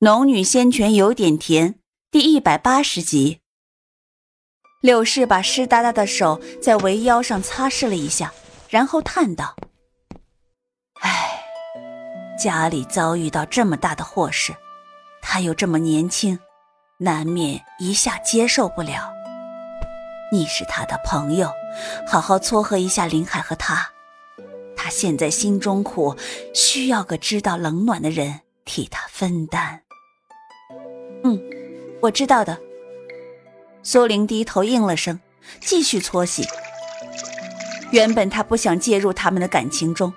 农女仙泉有点甜，第一百八十集。柳氏把湿哒哒的手在围腰上擦拭了一下，然后叹道：“唉，家里遭遇到这么大的祸事，他又这么年轻，难免一下接受不了。你是他的朋友，好好撮合一下林海和他。他现在心中苦，需要个知道冷暖的人替他分担。”嗯，我知道的。苏玲低头应了声，继续搓洗。原本她不想介入他们的感情中，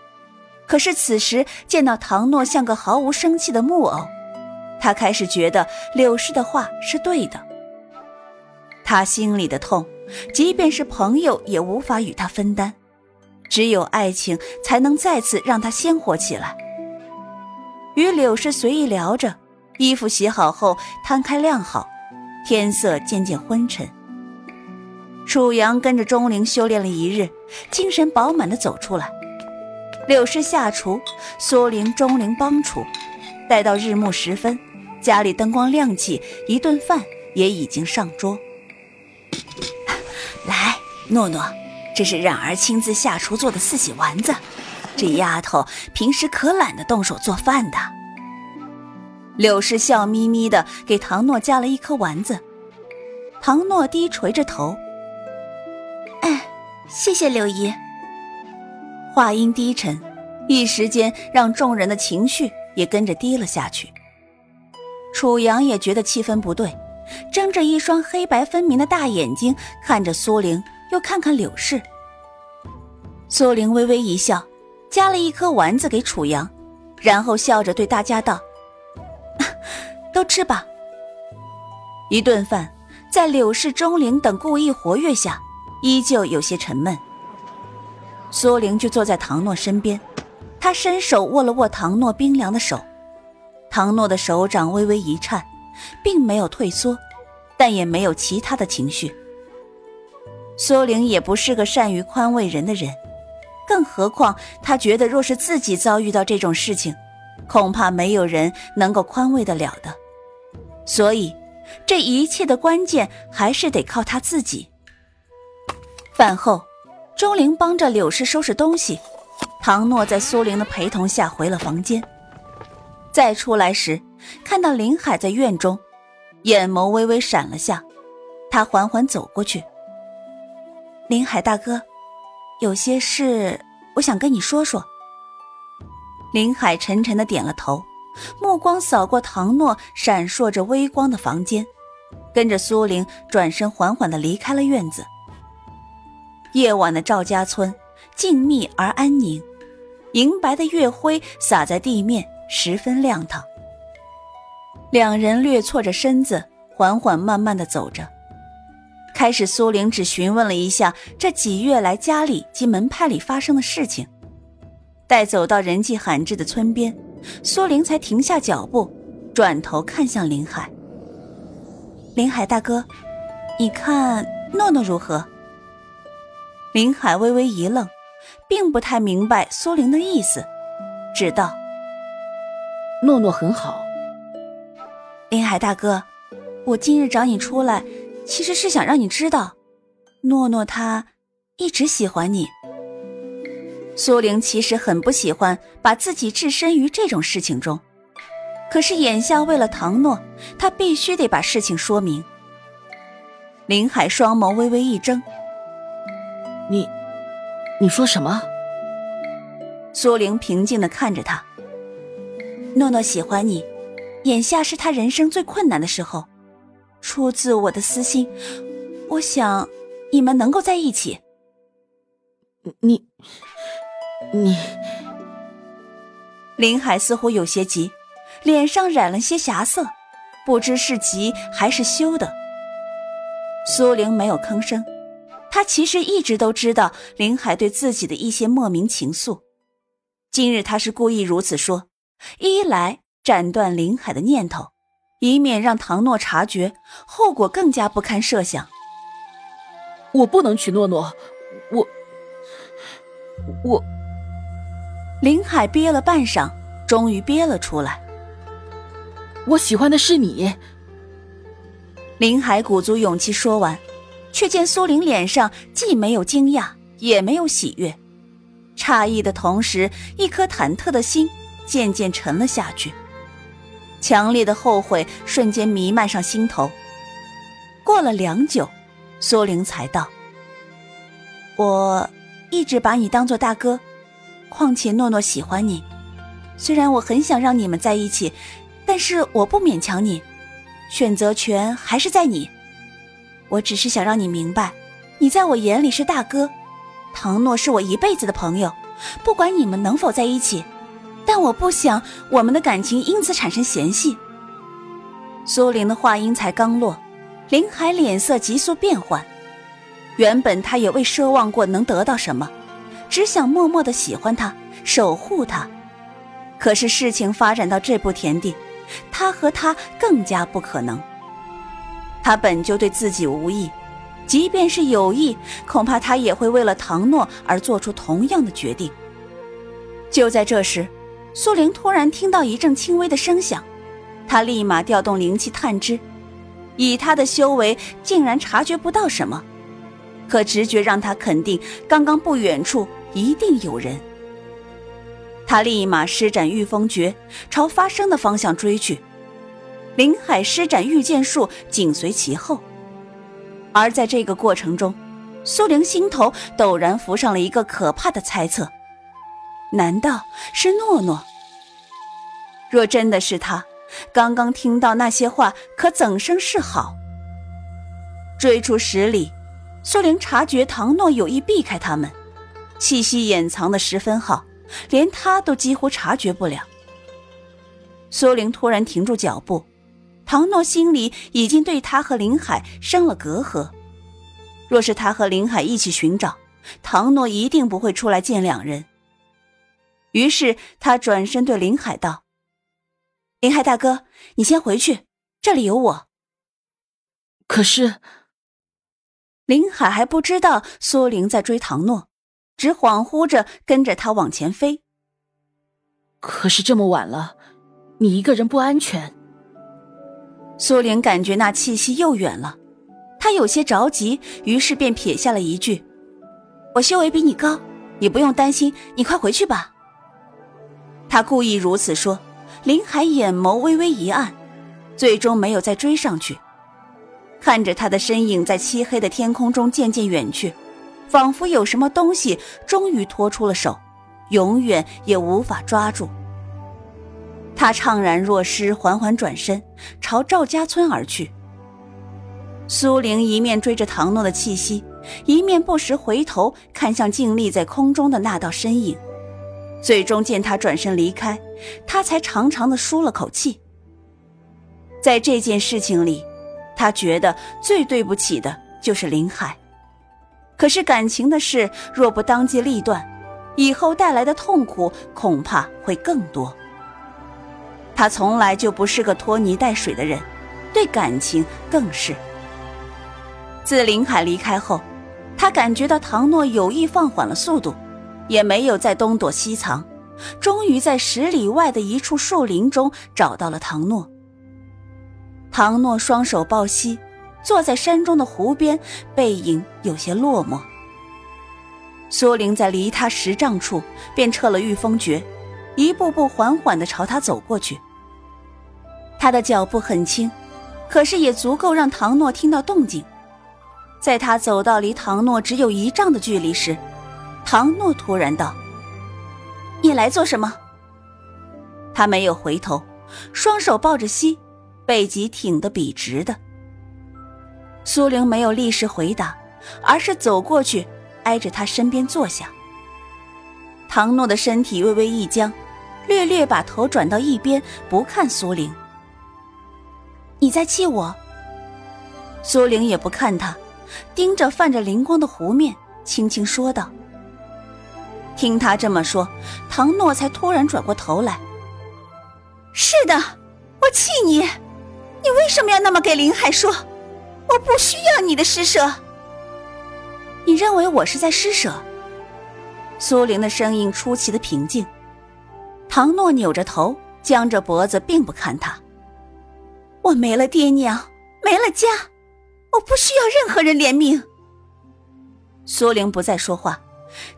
可是此时见到唐诺像个毫无生气的木偶，她开始觉得柳氏的话是对的。她心里的痛，即便是朋友也无法与她分担，只有爱情才能再次让她鲜活起来。与柳氏随意聊着。衣服洗好后摊开晾好，天色渐渐昏沉。楚阳跟着钟灵修炼了一日，精神饱满的走出来。柳氏下厨，苏灵、钟灵帮厨。待到日暮时分，家里灯光亮起，一顿饭也已经上桌。来，诺诺，这是冉儿亲自下厨做的四喜丸子。这丫头平时可懒得动手做饭的。柳氏笑眯眯的给唐诺夹了一颗丸子，唐诺低垂着头。哎，谢谢柳姨。话音低沉，一时间让众人的情绪也跟着低了下去。楚阳也觉得气氛不对，睁着一双黑白分明的大眼睛看着苏玲，又看看柳氏。苏玲微微一笑，夹了一颗丸子给楚阳，然后笑着对大家道。都吃吧。一顿饭，在柳氏、钟灵等故意活跃下，依旧有些沉闷。苏玲就坐在唐诺身边，她伸手握了握唐诺冰凉的手，唐诺的手掌微微一颤，并没有退缩，但也没有其他的情绪。苏玲也不是个善于宽慰人的人，更何况她觉得，若是自己遭遇到这种事情，恐怕没有人能够宽慰得了的，所以这一切的关键还是得靠他自己。饭后，钟灵帮着柳氏收拾东西，唐诺在苏玲的陪同下回了房间。再出来时，看到林海在院中，眼眸微微闪了下，他缓缓走过去：“林海大哥，有些事我想跟你说说。”林海沉沉的点了头，目光扫过唐诺闪烁着微光的房间，跟着苏玲转身缓缓的离开了院子。夜晚的赵家村静谧而安宁，银白的月辉洒在地面，十分亮堂。两人略错着身子，缓缓慢慢的走着。开始，苏玲只询问了一下这几月来家里及门派里发生的事情。待走到人迹罕至的村边，苏玲才停下脚步，转头看向林海。林海大哥，你看诺诺如何？林海微微一愣，并不太明白苏玲的意思，只道：“诺诺很好。”林海大哥，我今日找你出来，其实是想让你知道，诺诺他一直喜欢你。苏玲其实很不喜欢把自己置身于这种事情中，可是眼下为了唐诺，她必须得把事情说明。林海双眸微微一睁：“你，你说什么？”苏玲平静的看着他：“诺诺喜欢你，眼下是他人生最困难的时候，出自我的私心，我想你们能够在一起。”你。你，林海似乎有些急，脸上染了些霞色，不知是急还是羞的。苏玲没有吭声，她其实一直都知道林海对自己的一些莫名情愫，今日他是故意如此说，一来斩断林海的念头，以免让唐诺察觉，后果更加不堪设想。我不能娶诺诺，我，我。林海憋了半晌，终于憋了出来。我喜欢的是你。林海鼓足勇气说完，却见苏玲脸上既没有惊讶，也没有喜悦，诧异的同时，一颗忐忑的心渐渐沉了下去，强烈的后悔瞬间弥漫上心头。过了良久，苏玲才道：“我一直把你当做大哥，况且诺诺喜欢你。虽然我很想让你们在一起，但是我不勉强你，选择权还是在你。我只是想让你明白，你在我眼里是大哥，唐诺是我一辈子的朋友。不管你们能否在一起，但我不想我们的感情因此产生嫌隙。”苏玲的话音才刚落。林海脸色急速变换，原本他也未奢望过能得到什么，只想默默的喜欢他，守护他。可是事情发展到这步田地，他和他更加不可能。他本就对自己无意，即便是有意，恐怕他也会为了唐诺而做出同样的决定。就在这时，苏玲突然听到一阵轻微的声响，她立马调动灵气探知。以他的修为，竟然察觉不到什么，可直觉让他肯定，刚刚不远处一定有人。他立马施展御风诀，朝发声的方向追去。林海施展御剑术，紧随其后。而在这个过程中，苏玲心头陡然浮上了一个可怕的猜测：难道是诺诺？若真的是他？刚刚听到那些话，可怎生是好？追出十里，苏玲察觉唐诺有意避开他们，气息掩藏的十分好，连他都几乎察觉不了。苏玲突然停住脚步，唐诺心里已经对他和林海生了隔阂。若是他和林海一起寻找，唐诺一定不会出来见两人。于是他转身对林海道。林海大哥，你先回去，这里有我。可是，林海还不知道苏玲在追唐诺，只恍惚着跟着他往前飞。可是这么晚了，你一个人不安全。苏玲感觉那气息又远了，她有些着急，于是便撇下了一句：“我修为比你高，你不用担心，你快回去吧。”他故意如此说。林海眼眸微微一暗，最终没有再追上去。看着他的身影在漆黑的天空中渐渐远去，仿佛有什么东西终于拖出了手，永远也无法抓住。他怅然若失，缓缓转身朝赵家村而去。苏玲一面追着唐诺的气息，一面不时回头看向静立在空中的那道身影。最终见他转身离开，他才长长的舒了口气。在这件事情里，他觉得最对不起的就是林海。可是感情的事若不当机立断，以后带来的痛苦恐怕会更多。他从来就不是个拖泥带水的人，对感情更是。自林海离开后，他感觉到唐诺有意放缓了速度。也没有再东躲西藏，终于在十里外的一处树林中找到了唐诺。唐诺双手抱膝，坐在山中的湖边，背影有些落寞。苏玲在离他十丈处便撤了御风诀，一步步缓缓地朝他走过去。他的脚步很轻，可是也足够让唐诺听到动静。在他走到离唐诺只有一丈的距离时，唐诺突然道：“你来做什么？”他没有回头，双手抱着膝，背脊挺得笔直的。苏玲没有立时回答，而是走过去，挨着他身边坐下。唐诺的身体微微一僵，略略把头转到一边，不看苏玲。你在气我？苏玲也不看他，盯着泛着灵光的湖面，轻轻说道。听他这么说，唐诺才突然转过头来。是的，我气你，你为什么要那么给林海说？我不需要你的施舍。你认为我是在施舍？苏玲的声音出奇的平静。唐诺扭着头，僵着脖子，并不看他。我没了爹娘，没了家，我不需要任何人怜悯。苏玲不再说话，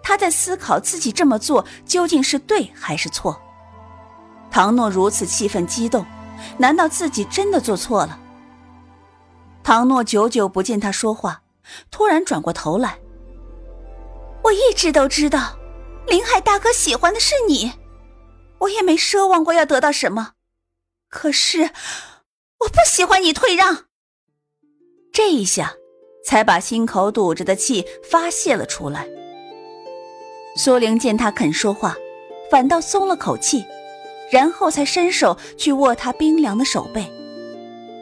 她在思考自己这么做究竟是对还是错。唐诺如此气愤激动，难道自己真的做错了？唐诺久久不见他说话，突然转过头来。我一直都知道，林海大哥喜欢的是你，我也没奢望过要得到什么。可是，我不喜欢你退让。这一下，才把心口堵着的气发泄了出来。苏玲见他肯说话，反倒松了口气，然后才伸手去握他冰凉的手背。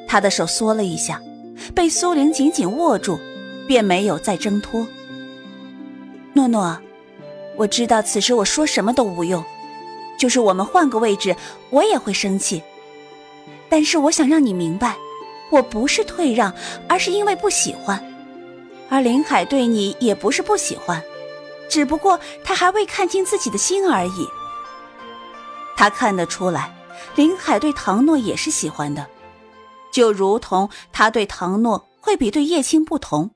他的手缩了一下。被苏玲紧紧握住，便没有再挣脱。诺诺，我知道此时我说什么都无用，就是我们换个位置，我也会生气。但是我想让你明白，我不是退让，而是因为不喜欢。而林海对你也不是不喜欢，只不过他还未看清自己的心而已。他看得出来，林海对唐诺也是喜欢的。就如同他对唐诺会比对叶青不同，